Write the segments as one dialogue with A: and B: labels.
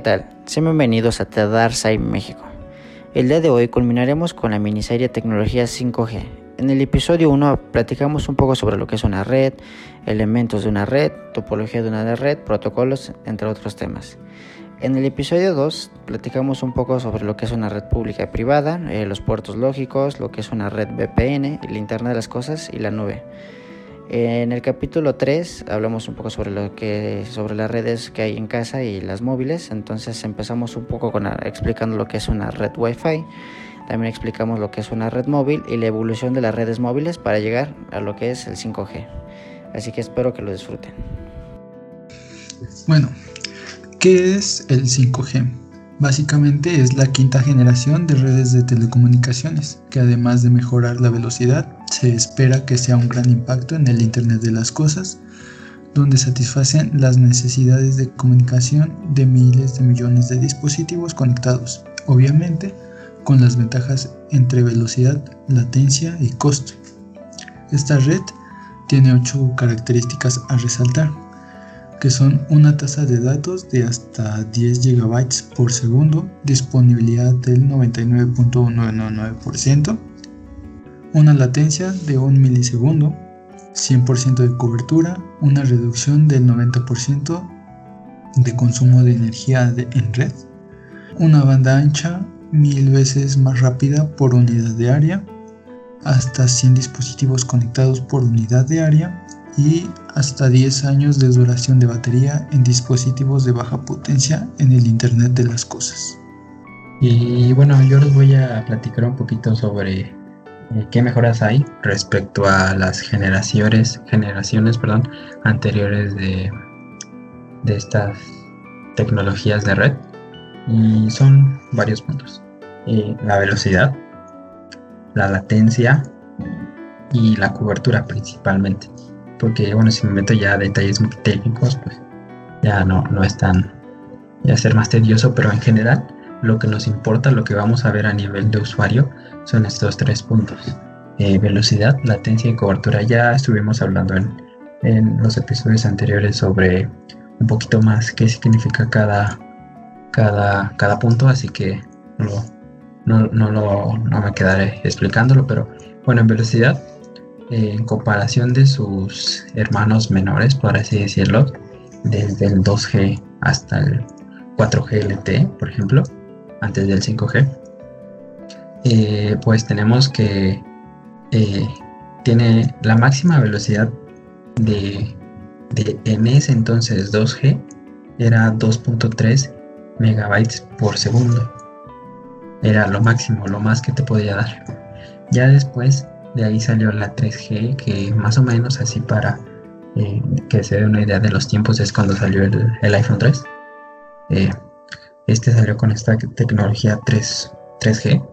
A: ¿qué tal? Sean bienvenidos a Tedarsai México. El día de hoy culminaremos con la miniserie Tecnología 5G. En el episodio 1 platicamos un poco sobre lo que es una red, elementos de una red, topología de una red, protocolos, entre otros temas. En el episodio 2 platicamos un poco sobre lo que es una red pública y privada, eh, los puertos lógicos, lo que es una red VPN, el Internet de las Cosas y la nube. En el capítulo 3 hablamos un poco sobre lo que sobre las redes que hay en casa y las móviles, entonces empezamos un poco con explicando lo que es una red Wi-Fi. También explicamos lo que es una red móvil y la evolución de las redes móviles para llegar a lo que es el 5G. Así que espero que lo disfruten.
B: Bueno, ¿qué es el 5G? Básicamente es la quinta generación de redes de telecomunicaciones, que además de mejorar la velocidad, se espera que sea un gran impacto en el Internet de las Cosas, donde satisfacen las necesidades de comunicación de miles de millones de dispositivos conectados, obviamente con las ventajas entre velocidad, latencia y costo. Esta red tiene ocho características a resaltar que son una tasa de datos de hasta 10 GB por segundo, disponibilidad del 99.199%, una latencia de 1 milisegundo, 100% de cobertura, una reducción del 90% de consumo de energía en red, una banda ancha mil veces más rápida por unidad de área, hasta 100 dispositivos conectados por unidad de área y hasta 10 años de duración de batería en dispositivos de baja potencia en el Internet de las Cosas.
C: Y bueno, yo les voy a platicar un poquito sobre eh, qué mejoras hay respecto a las generaciones, generaciones perdón, anteriores de, de estas tecnologías de red. Y son varios puntos. Eh, la velocidad, la latencia y la cobertura principalmente porque bueno, si me meto ya a detalles muy técnicos, pues ya no, no es tan, ya ser más tedioso, pero en general lo que nos importa, lo que vamos a ver a nivel de usuario son estos tres puntos. Eh, velocidad, latencia y cobertura. Ya estuvimos hablando en, en, los episodios anteriores sobre un poquito más qué significa cada, cada, cada punto, así que no, no, no, lo, no me quedaré explicándolo, pero bueno, en velocidad en comparación de sus hermanos menores, por así decirlo, desde el 2G hasta el 4G LTE, por ejemplo, antes del 5G, eh, pues tenemos que eh, tiene la máxima velocidad de, de en ese entonces 2G era 2.3 megabytes por segundo. Era lo máximo, lo más que te podía dar. Ya después de ahí salió la 3G, que más o menos así para eh, que se dé una idea de los tiempos es cuando salió el, iPhone 3. Eh, este salió con esta tecnología 3, 3G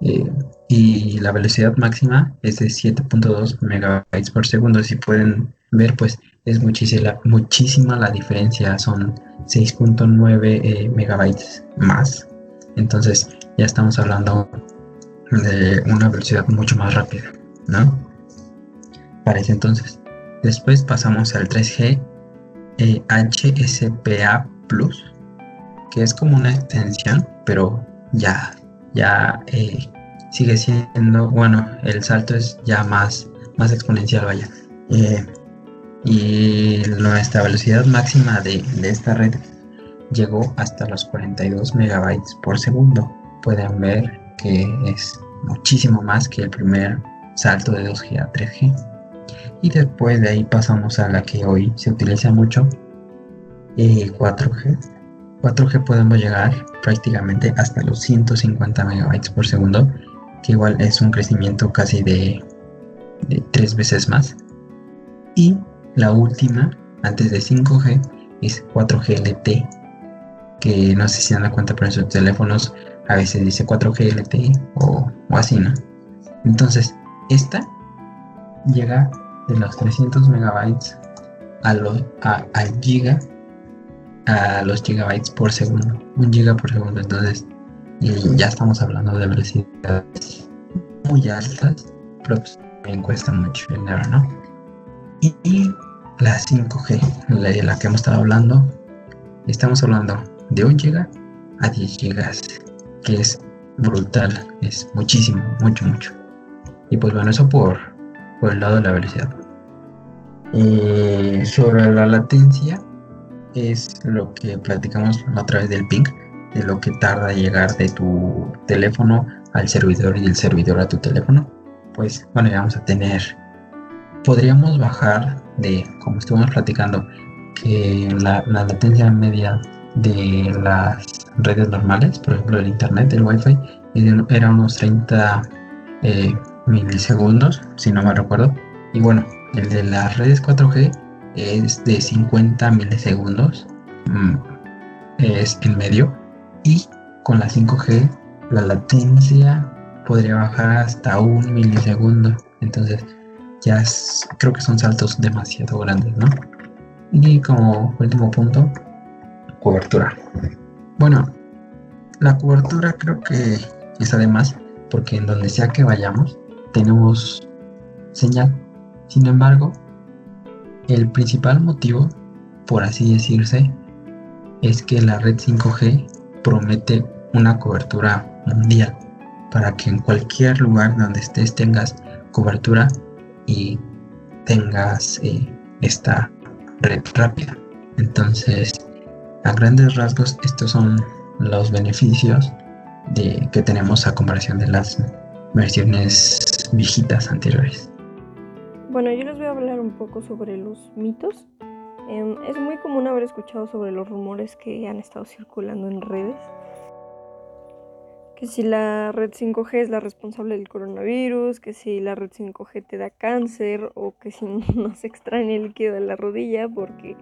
C: eh, y la velocidad máxima es de 7.2 megabytes por segundo. Si pueden ver, pues es muchísima, muchísima la diferencia, son 6.9 megabytes más. Entonces ya estamos hablando de una velocidad mucho más rápida, ¿no? Para ese entonces. Después pasamos al 3G eh, HSPA Plus, que es como una extensión, pero ya, ya eh, sigue siendo, bueno, el salto es ya más, más exponencial, vaya. Eh, y nuestra velocidad máxima de, de esta red llegó hasta los 42 megabytes por segundo. Pueden ver que es muchísimo más que el primer salto de 2G a 3G. Y después de ahí pasamos a la que hoy se utiliza mucho, 4G. Eh, 4G podemos llegar prácticamente hasta los 150 megabytes por segundo, que igual es un crecimiento casi de, de tres veces más. Y la última, antes de 5G, es 4G LTE, que no sé si se dan cuenta, pero en sus teléfonos a veces dice 4G LTE o, así, ¿no? Entonces, esta llega de los 300 megabytes a los a, giga a los gigabytes por segundo, un giga por segundo. Entonces, ya estamos hablando de velocidades muy altas, pero pues, me cuesta mucho dinero, ¿no? Y, la 5G, la, la que hemos estado hablando, estamos hablando de 1 giga a 10 gigas, que es brutal, es muchísimo, mucho, mucho. Y pues bueno, eso por, por el lado de la velocidad. Eh, sobre la latencia, es lo que platicamos a través del ping, de lo que tarda llegar de tu teléfono al servidor y del servidor a tu teléfono. Pues bueno, vamos a tener, podríamos bajar de, como estuvimos platicando, que la, latencia media de las redes normales, por ejemplo el internet, el wifi, era unos 30 eh, milisegundos, si no me recuerdo. Y bueno, el de las redes 4G es de 50 milisegundos, mm, es en medio. Y con la 5G la latencia podría bajar hasta un milisegundo. Entonces ya creo que son saltos demasiado grandes, ¿no? Y como último punto, cobertura. Bueno, la cobertura creo que está de más porque en donde sea que vayamos tenemos señal. Sin embargo, el principal motivo, por así decirse, es que la red 5G promete una cobertura mundial para que en cualquier lugar donde estés tengas cobertura y tengas eh, esta red rápida. Entonces, a grandes rasgos, estos son los beneficios de, que tenemos a comparación de las versiones viejitas anteriores.
D: Bueno, yo les voy a hablar un poco sobre los mitos. Em, es muy común haber escuchado sobre los rumores que han estado circulando en redes. Que si la red 5G es la responsable del coronavirus, que si la red 5G te da cáncer o que si no se extraña el líquido de la rodilla porque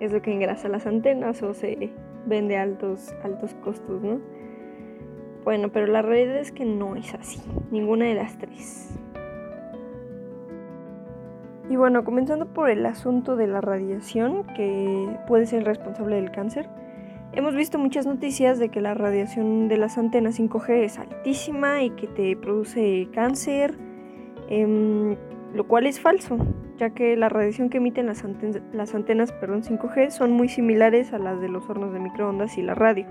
D: es lo que engrasa las antenas o se vende a altos, altos costos, ¿no? Bueno, pero la realidad es que no es así, ninguna de las tres. Y bueno, comenzando por el asunto de la radiación, que puede ser responsable del cáncer, hemos visto muchas noticias de que la radiación de las antenas 5G es altísima y que te produce cáncer, em, lo cual es falso, ya que la radiación que emiten las, antenas perdón, 5G son muy similares a las de los hornos de microondas y la radio.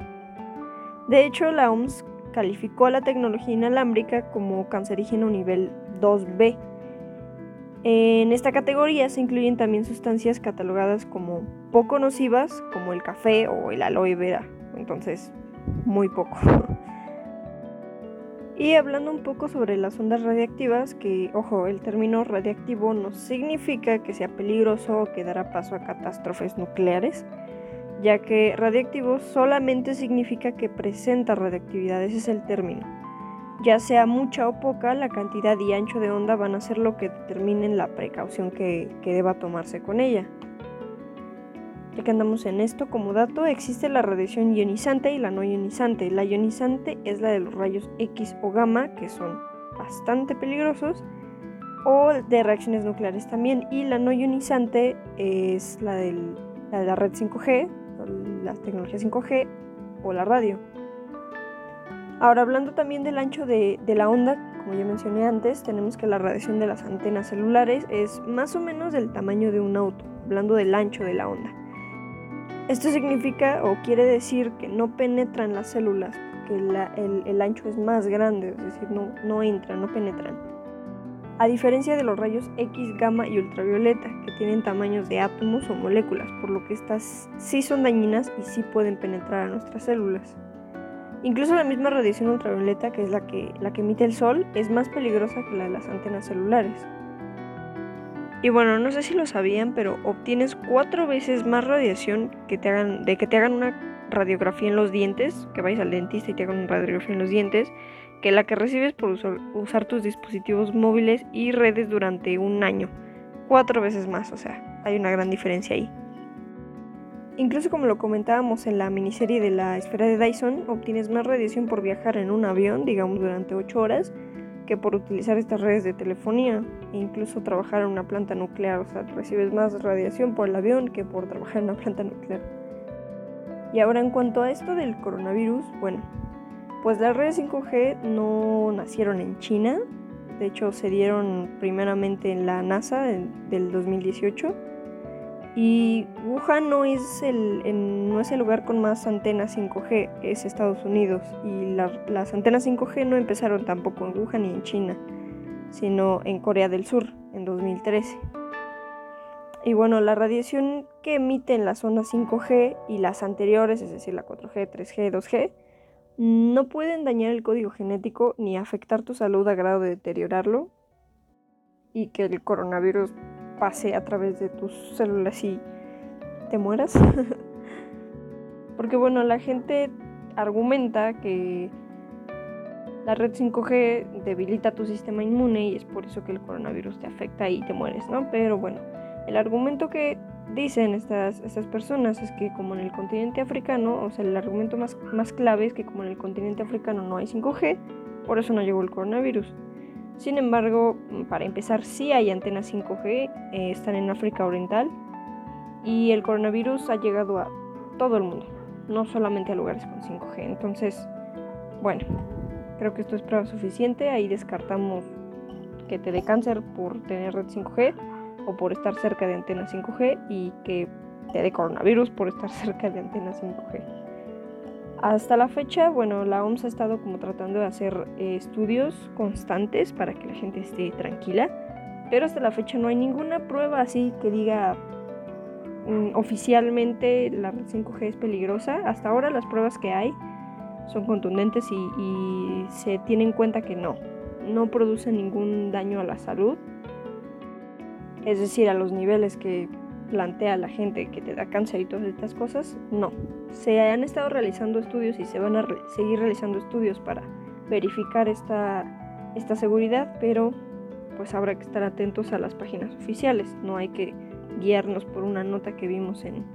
D: De hecho, la OMS calificó a la tecnología inalámbrica como cancerígeno nivel 2B. En esta categoría se incluyen también sustancias catalogadas como poco nocivas, como el café o el aloe vera. Entonces, muy poco. Y hablando un poco sobre las ondas radiactivas, que ojo, el término radiactivo no significa que sea peligroso o que dará paso a catástrofes nucleares, ya que radiactivo solamente significa que presenta radiactividad, ese es el término. Ya sea mucha o poca, la cantidad y ancho de onda van a ser lo que determinen la precaución que, deba tomarse con ella. Ya que andamos en esto, como dato, existe la radiación ionizante y la no ionizante. La ionizante es la de los rayos X o gamma, que son bastante peligrosos, o de reacciones nucleares también. Y la no ionizante es la, la de la red 5G, las tecnologías 5G o la radio. Ahora, hablando también del ancho de, la onda, como ya mencioné antes, tenemos que la radiación de las antenas celulares es más o menos del tamaño de un auto, hablando del ancho de la onda. Esto significa o quiere decir que no penetran las células, porque el, ancho es más grande, es decir, no, no entran, no penetran a diferencia de los rayos X, gamma y ultravioleta, que tienen tamaños de átomos o moléculas, por lo que estas sí son dañinas y sí pueden penetrar a nuestras células. Incluso la misma radiación ultravioleta, que es la que, la que emite el Sol, es más peligrosa que la de las antenas celulares. Y bueno, no sé si lo sabían, pero obtienes cuatro veces más radiación que te hagan, de que te hagan una radiografía en los dientes, que vayas al dentista y te hagan una radiografía en los dientes, que la que recibes por usar tus dispositivos móviles y redes durante un año. Cuatro veces más, o sea, hay una gran diferencia ahí. Incluso como lo comentábamos en la miniserie de la esfera de Dyson, obtienes más radiación por viajar en un avión, digamos durante 8 horas, que por utilizar estas redes de telefonía e incluso trabajar en una planta nuclear. O sea, recibes más radiación por el avión que por trabajar en una planta nuclear. Y ahora en cuanto a esto del coronavirus, bueno, pues las redes 5G no nacieron en China, de hecho se dieron primeramente en la NASA del 2018 Y Wuhan no es el, no es el lugar con más antenas 5G, es Estados Unidos. Y las antenas 5G no empezaron tampoco en Wuhan ni en China, sino en Corea del Sur, en 2013. Y bueno, la radiación que emiten las ondas 5G y las anteriores, es decir, la 4G, 3G, 2G, no pueden dañar el código genético ni afectar tu salud a grado de deteriorarlo y que el coronavirus pase a través de tus células y te mueras. Porque bueno, la gente argumenta que la red 5G debilita tu sistema inmune y es por eso que el coronavirus te afecta y te mueres, ¿no? Pero bueno, el argumento que dicen estas, estas personas es que como en el continente africano, o sea, el argumento más, más clave es que como en el continente africano no hay 5G, por eso no llegó el coronavirus. Sin embargo, para empezar, sí hay antenas 5G, eh, están en África Oriental y el coronavirus ha llegado a todo el mundo, no solamente a lugares con 5G. Entonces, bueno, creo que esto es prueba suficiente. Ahí descartamos que te dé cáncer por tener red 5G o por estar cerca de antenas 5G y que te dé coronavirus por estar cerca de antenas 5G. Hasta la fecha, bueno, la OMS ha estado como tratando de hacer eh, estudios constantes para que la gente esté tranquila, pero hasta la fecha no hay ninguna prueba así que diga mm, oficialmente la red 5G es peligrosa. Hasta ahora las pruebas que hay son contundentes y, y se tiene en cuenta que no, no produce ningún daño a la salud, es decir, a los niveles que plantea la gente que te da cáncer y todas estas cosas, no. Se han estado realizando estudios y se van a seguir realizando estudios para verificar esta, esta seguridad, pero pues habrá que estar atentos a las páginas oficiales. No hay que guiarnos por una nota que vimos en,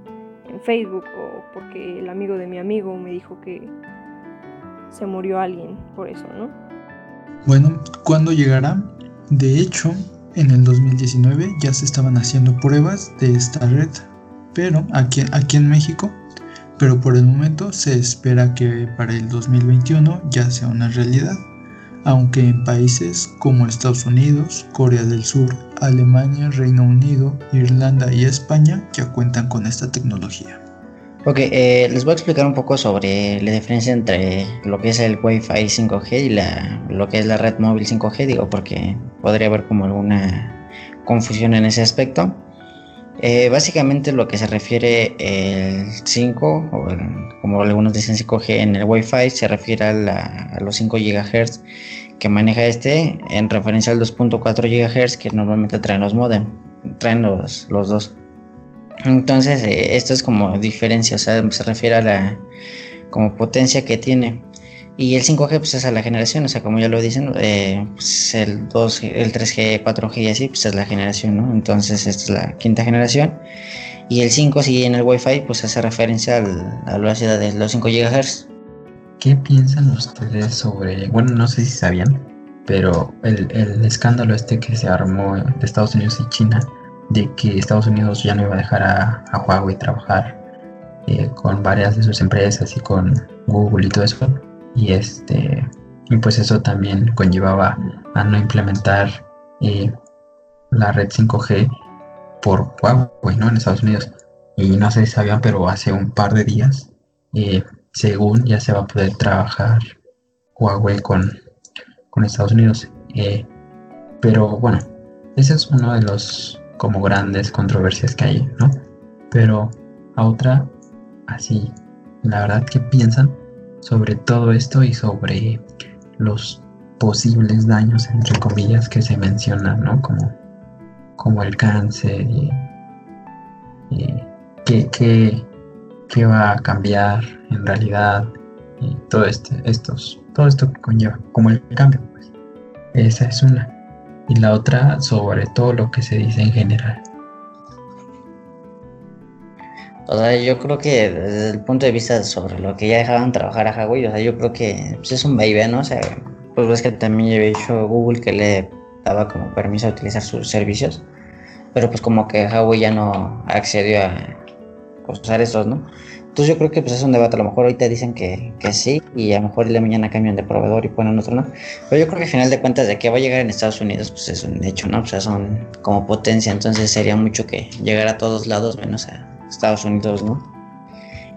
D: en Facebook o porque el amigo de mi amigo me dijo que se murió alguien por eso, ¿no?
B: Bueno, ¿cuándo llegará? De hecho, en el 2019 ya se estaban haciendo pruebas de esta red, pero aquí, en México, pero por el momento se espera que para el 2021 ya sea una realidad, aunque en países como Estados Unidos, Corea del Sur, Alemania, Reino Unido, Irlanda y España ya cuentan con esta tecnología.
A: Ok, eh, les voy a explicar un poco sobre la diferencia entre lo que es el Wi-Fi 5G y la, lo que es la red móvil 5G, digo, porque podría haber como alguna confusión en ese aspecto. Eh, básicamente lo que se refiere el 5, o como algunos dicen 5G en el Wi-Fi, se refiere a, los 5 GHz que maneja este en referencia al 2.4 GHz que normalmente traen los modem, traen los, los dos. Entonces, eh, esto es como diferencia, o sea, se refiere a la como potencia que tiene. Y el 5G pues es a la generación, o sea, como ya lo dicen, eh, pues el 2, el 3G, 4G y así, pues es la generación, ¿no? Entonces, esta es la quinta generación. Y el 5, si en el Wi-Fi, pues hace referencia al, a la velocidad de los 5 GHz.
C: ¿Qué piensan ustedes sobre, bueno, no sé si sabían, pero el, el escándalo este que se armó de Estados Unidos y China de que Estados Unidos ya no iba a dejar a, Huawei trabajar eh, con varias de sus empresas y con Google y todo eso. Y este y pues eso también conllevaba a no implementar eh, la red 5G por Huawei, ¿no? En Estados Unidos. Y no sé si sabían, pero hace un par de días, eh, según ya se va a poder trabajar Huawei con, con Estados Unidos. pero bueno, ese es uno de los como grandes controversias que hay, ¿no? Pero a otra, así, la verdad que piensan sobre todo esto y sobre los posibles daños, entre comillas, que se mencionan, ¿no? Como, como el cáncer y, qué, va a cambiar en realidad y todo, este, estos, todo esto que conlleva, como el cambio, pues. Esa es una y la otra sobre todo lo que se dice en general.
A: O sea, yo creo que desde el punto de vista sobre lo que ya dejaban trabajar a Huawei, o sea, yo creo que pues, es un baby, ¿no? O sea, pues ves que también ya había dicho Google que le daba como permiso a utilizar sus servicios, pero pues como que Huawei ya no accedió a usar esos, ¿no? Entonces yo creo que pues es un debate, a lo mejor ahorita dicen que, que sí y a lo mejor el de mañana cambian de proveedor y ponen otro no. Pero yo creo que al final de cuentas de que va a llegar en Estados Unidos pues es un hecho, ¿no? O sea, son como potencia, entonces sería mucho que llegara a todos lados menos a Estados Unidos, ¿no?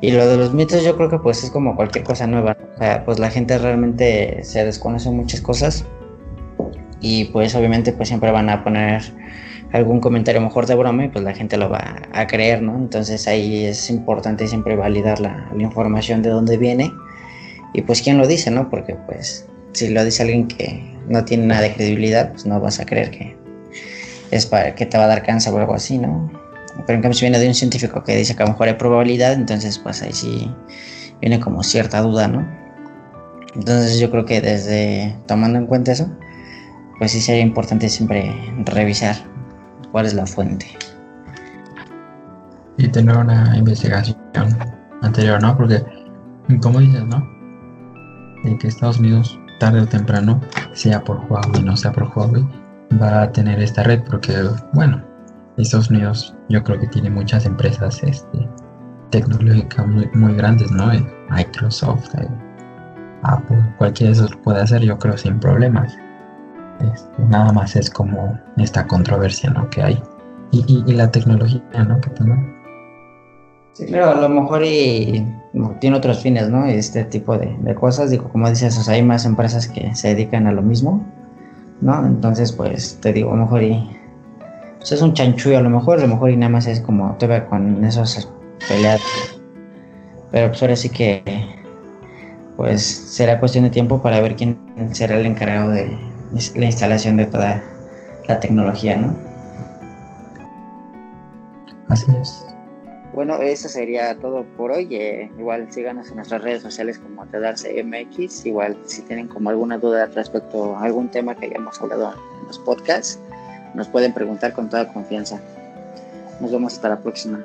A: Y lo de los mitos yo creo que pues es como cualquier cosa nueva, o sea, pues la gente realmente se desconoce muchas cosas y pues obviamente pues siempre van a poner algún comentario mejor de broma y pues la gente lo va a creer, ¿no? Entonces ahí es importante siempre validar la, información de dónde viene y pues quién lo dice, ¿no? Porque pues si lo dice alguien que no tiene nada de credibilidad, pues no vas a creer que es para que te va a dar cáncer o algo así, ¿no? Pero en cambio si viene de un científico que dice que a lo mejor hay probabilidad, entonces pues ahí sí viene como cierta duda, ¿no? Entonces yo creo que desde tomando en cuenta eso, pues sí sería importante siempre revisar cuál es la fuente.
C: Y tener una investigación anterior, ¿no? Porque, como dices, ¿no? De que Estados Unidos, tarde o temprano, sea por Huawei, no sea por Huawei, va a tener esta red, porque, bueno, Estados Unidos yo creo que tiene muchas empresas este, tecnológicas muy, muy grandes, ¿no? Microsoft, Apple, cualquiera de esos puede hacer, yo creo, sin problemas. Este, nada más es como esta controversia ¿no? que hay. Y, la tecnología ¿no? que tengan.
A: Sí, claro, a lo mejor y, tiene otros fines, ¿no? Este tipo de, cosas. Digo, como dices, hay más empresas que se dedican a lo mismo, ¿no? Entonces, pues te digo, a lo mejor y. Pues es un chanchullo, a lo mejor, a lo mejor y nada más es como te ve con esas peleas. Pero pues ahora sí que. Pues será cuestión de tiempo para ver quién será el encargado de, la instalación de toda la tecnología, ¿no?
C: Así es.
A: Bueno, eso sería todo por hoy. Eh, igual síganos en nuestras redes sociales como Tedarse MX. Igual si tienen como alguna duda respecto a algún tema que hayamos hablado en los podcasts, nos pueden preguntar con toda confianza. Nos vemos hasta la próxima.